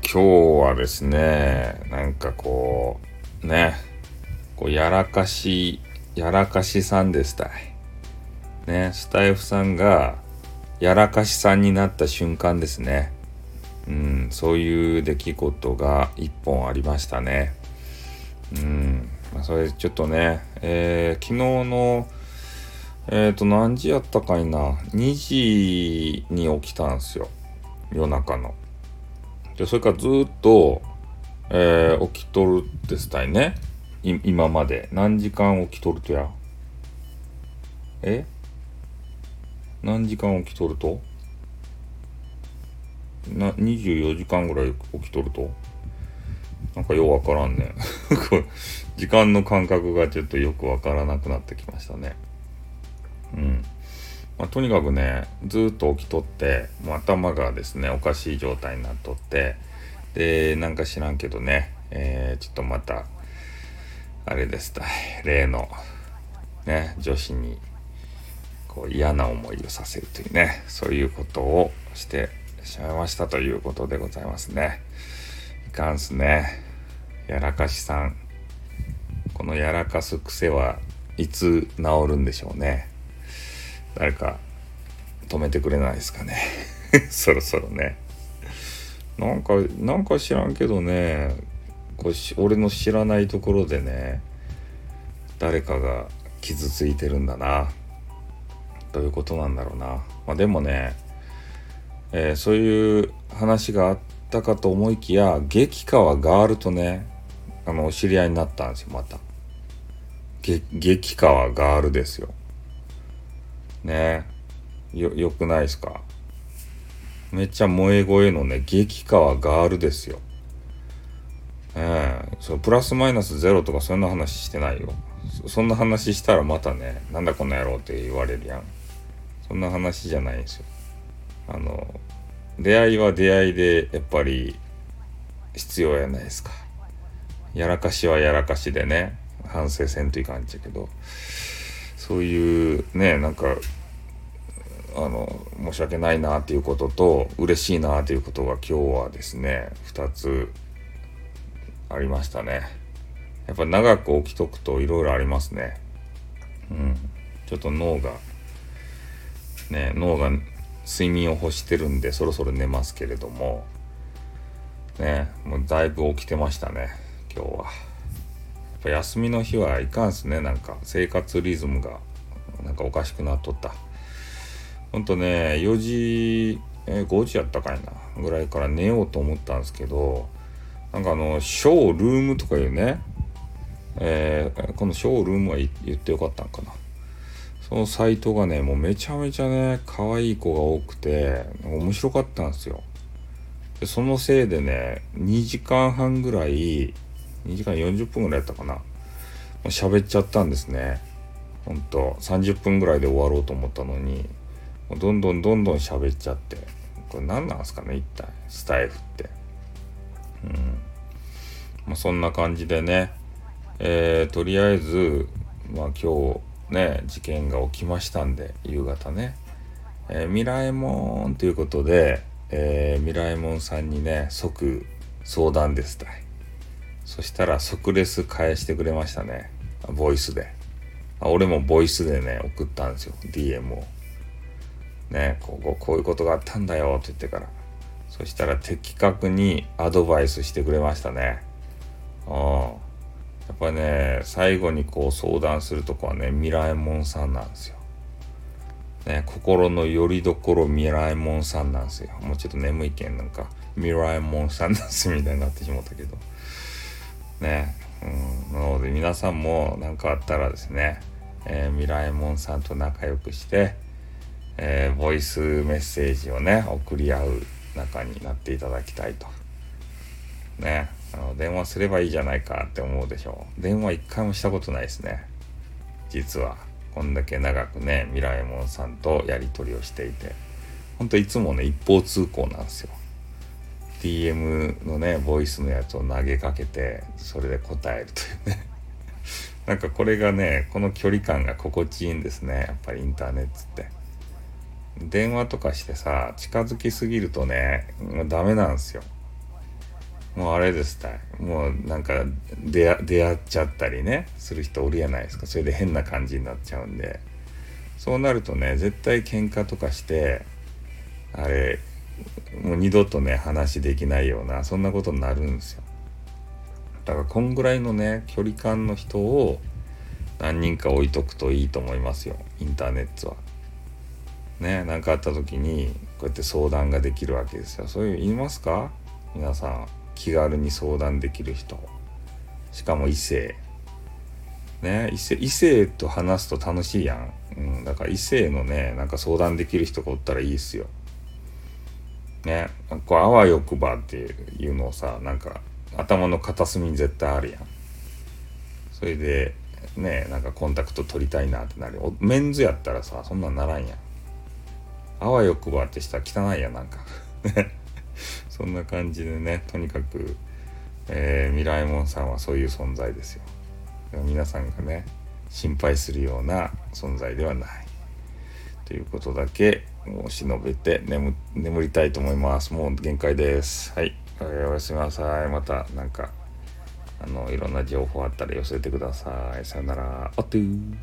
今日はですね、なんかこう、ね、こうやらかし、やらかしさんでしたい。ね、スタイフさんがやらかしさんになった瞬間ですね。うん、そういう出来事が一本ありましたね。うん、まあ、それちょっとね、えー、昨日の、えっ、ー、と、何時やったかいな、2時に起きたんですよ。夜中の。で、それからずっと、えー、起きとるですたいね。今まで。何時間起きとるとや？え？何時間起きとると？な、24時間ぐらい起きとると？なんかようわからんね。時間の感覚がちょっとよくわからなくなってきましたね。うん。まあ、とにかくね、ずっと起きとって、もう頭がですね、おかしい状態になっとって、で、なんか知らんけどね、えー、ちょっとまた、あれですた例の、ね、女子に、こう嫌な思いをさせるというね、そういうことをしてしまいましたということでございますね。いかんすね。やらかしさん。このやらかす癖はいつ治るんでしょうね。誰か止めてくれないですかね。そろそろね。なんかなんか知らんけどね。こう俺の知らないところでね誰かが傷ついてるんだな。ということなんだろうな、まあ、でもね、えー、そういう話があったかと思いきや激川ガールとねあのお知り合いになったんですよまた。激川ガールですよ。ねよ、よくないですか？めっちゃ萌え声のね、激川ガールですよ。ええそう、プラスマイナスゼロとかそんな話してないよ。そんな話したらまたね、なんだこの野郎って言われるやん。そんな話じゃないんですよ。あの、出会いは出会いでやっぱり必要やないですか。やらかしはやらかしでね、反省せんといかんちゃけど。そういうねなんかあの申し訳ないなっていうことと嬉しいなっていうことが今日はですね2つありましたね。やっぱ長く起きとくといろいろありますね。うん。ちょっと脳がね脳が睡眠を欲してるんでそろそろ寝ますけれどもねもうだいぶ起きてましたね今日は。ぱ休みの日はいかんすね。なんか生活リズムがなんかおかしくなっとった。ほんとね4時、え、5時やったかいなぐらいから寝ようと思ったんですけどなんかあのショールームとかいうねえー、このショールームは言ってよかったんかな。そのサイトがねもうめちゃめちゃね可愛い子が多くて面白かったんですよ。でそのせいでね2時間半ぐらい2時間40分ぐらいやったかな。喋っちゃったんですね。ほんと30分ぐらいで終わろうと思ったのにもうどんどんどんどん喋っちゃって。これ何なんすかね一体。スタイフって。うん。まあそんな感じでね。えー、とりあえずまあ今日ね事件が起きましたんで夕方ね、えー、ミラエモンということで、えー、ミラエモンさんにね即相談ですたい。そしたら即レス返してくれましたね。ボイスで。俺もボイスでね、送ったんですよ。DM を。ね、こうこういうことがあったんだよって言ってから。そしたら的確にアドバイスしてくれましたね。うん。やっぱね、最後にこう相談するとこはね、ミラエモンさんなんですよ。ね、心の拠り所ミラエモンさんなんですよ。もうちょっと眠いけんなんか、ミラエモンさんなんすみたいになってしまったけど。ね、うん、なので皆さんも何かあったらですね、えー、ミラエモンさんと仲良くして、えー、ボイスメッセージをね送り合う仲になっていただきたいと。ね。あの電話すればいいじゃないかって思うでしょう。電話一回もしたことないですね。実は。こんだけ長くねミラエモンさんとやり取りをしていて。ほんといつもね一方通行なんですよ。DM のねボイスのやつを投げかけてそれで答えるというね。なんかこれがねこの距離感が心地いいんですね。やっぱりインターネットって。電話とかしてさ近づきすぎるとねダメなんですよ。もうあれですたい。もうなんか出会出会っちゃったりねする人おるやないですか。それで変な感じになっちゃうんで。そうなるとね絶対喧嘩とかしてあれもう二度とね話できないようなそんなことになるんですよだからこんぐらいのね距離感の人を何人か置いとくといいと思いますよインターネットは。ね何かあった時にこうやって相談ができるわけですよ。そういう言いますか？皆さん気軽に相談できる人。しかも異性。ね異性異性と話すと楽しいやん。うん、だから異性のねなんか相談できる人がおったらいいっすよ。ねこうあわよくばっていうのをさなんか頭の片隅に絶対あるやん。それでねなんかコンタクト取りたいなってなる。メンズやったらさそんなんならんやん。あわよくばってしたら汚いやなんか。そんな感じでねとにかく、えー、ミライモンさんはそういう存在ですよ。皆さんがね心配するような存在ではない。ということだけもう忍べて眠眠りたいと思いますもう限界ですはい、えー、おやすみなさいまたなんかあのいろんな情報あったら寄せてください。さよなら。あっという。